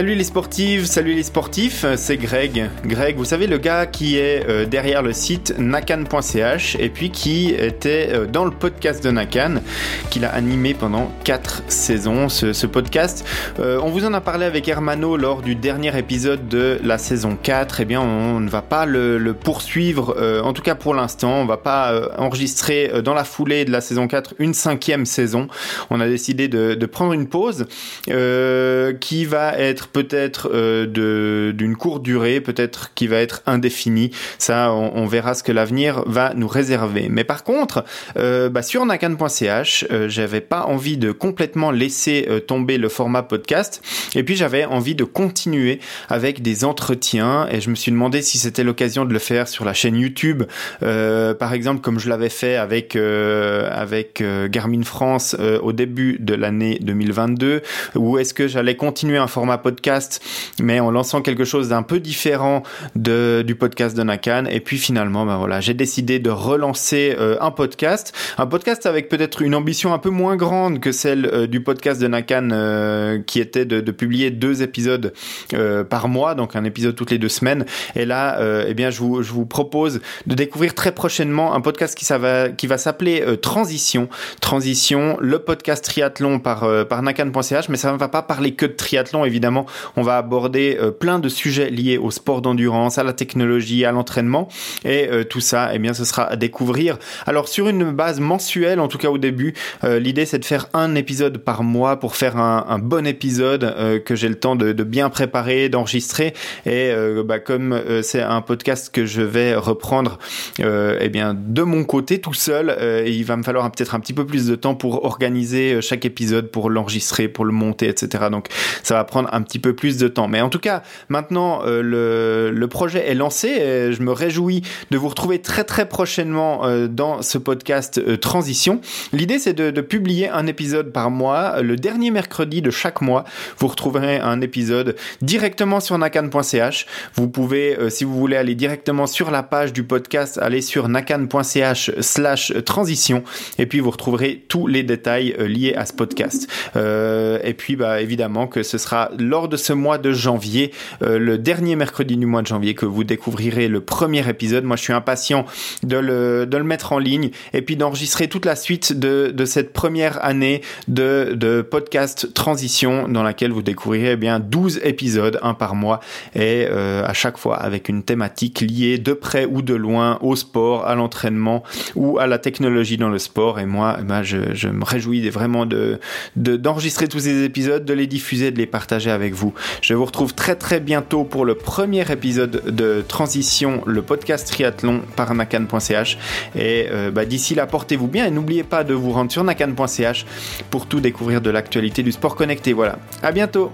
Salut les sportives, salut les sportifs, c'est Greg. Greg, vous savez le gars qui est euh, derrière le site nakan.ch et puis qui était euh, dans le podcast de Nakan, qu'il a animé pendant 4 saisons, ce, podcast. Euh, on vous en a parlé avec Hermano lors du dernier épisode de la saison 4. Eh bien, on ne va pas le, poursuivre, en tout cas pour l'instant. On va pas enregistrer dans la foulée de la saison 4 une cinquième saison. On a décidé de prendre une pause qui va être peut-être euh, d'une courte durée, peut-être qui va être indéfinie. Ça, on, verra ce que l'avenir va nous réserver. Mais par contre, euh, bah, sur nakan.ch, euh, j'avais pas envie de complètement laisser tomber le format podcast. Et puis j'avais envie de continuer avec des entretiens. Et je me suis demandé si c'était l'occasion de le faire sur la chaîne YouTube, par exemple, comme je l'avais fait avec avec Garmin France au début de l'année 2022, ou est-ce que j'allais continuer un format podcast podcast, mais en lançant quelque chose d'un peu différent de, du podcast de Nakan. Et puis finalement, ben voilà, j'ai décidé de relancer euh, un podcast, un podcast avec peut-être une ambition un peu moins grande que celle euh, du podcast de Nakan, euh, qui était de, publier deux épisodes par mois, donc un épisode toutes les deux semaines. Et là, eh bien, je vous, je vous propose de découvrir très prochainement un podcast qui, ça va, qui va s'appeler Transition. Transition, le podcast triathlon par, par nakan.ch, mais ça ne va pas parler que de triathlon, évidemment on va aborder euh, plein de sujets liés au sport d'endurance, à la technologie, à l'entraînement. Et euh, tout ça, eh bien, ce sera à découvrir. Alors, sur une base mensuelle, en tout cas au début, euh, l'idée, c'est de faire un épisode par mois pour faire un, bon épisode que j'ai le temps de, bien préparer, d'enregistrer. Et bah, comme c'est un podcast que je vais reprendre eh bien, de mon côté tout seul, il va me falloir peut-être un petit peu plus de temps pour organiser chaque épisode, pour l'enregistrer, pour le monter, etc. Donc, ça va prendre un petit peu plus de temps. Mais en tout cas, maintenant, euh, le, projet est lancé. Et je me réjouis de vous retrouver très très prochainement euh, dans ce podcast euh, Transition. L'idée, c'est de, de, publier un épisode par mois. Le dernier mercredi de chaque mois, vous retrouverez un épisode directement sur nakan.ch. Vous pouvez, si vous voulez aller directement sur la page du podcast, aller sur nakan.ch slash transition. Et puis, vous retrouverez tous les détails liés à ce podcast. et puis, bah, évidemment que ce sera lors de ce mois de janvier, euh, le dernier mercredi du mois de janvier, que vous découvrirez le premier épisode. Moi, je suis impatient de le, de le mettre en ligne et puis d'enregistrer toute la suite de, de cette première année de, de podcast transition dans laquelle vous découvrirez eh bien 12 épisodes, un par mois, et euh, à chaque fois avec une thématique liée de près ou de loin au sport, à l'entraînement ou à la technologie dans le sport. Et moi, eh ben, je, me réjouis vraiment de d'enregistrer tous ces épisodes, de les diffuser, de les partager vous. Je vous retrouve très très bientôt pour le premier épisode de Transition, le podcast triathlon par nakan.ch. Et euh, bah, d'ici là, portez-vous bien et n'oubliez pas de vous rendre sur nakan.ch pour tout découvrir de l'actualité du sport connecté. Voilà. À bientôt!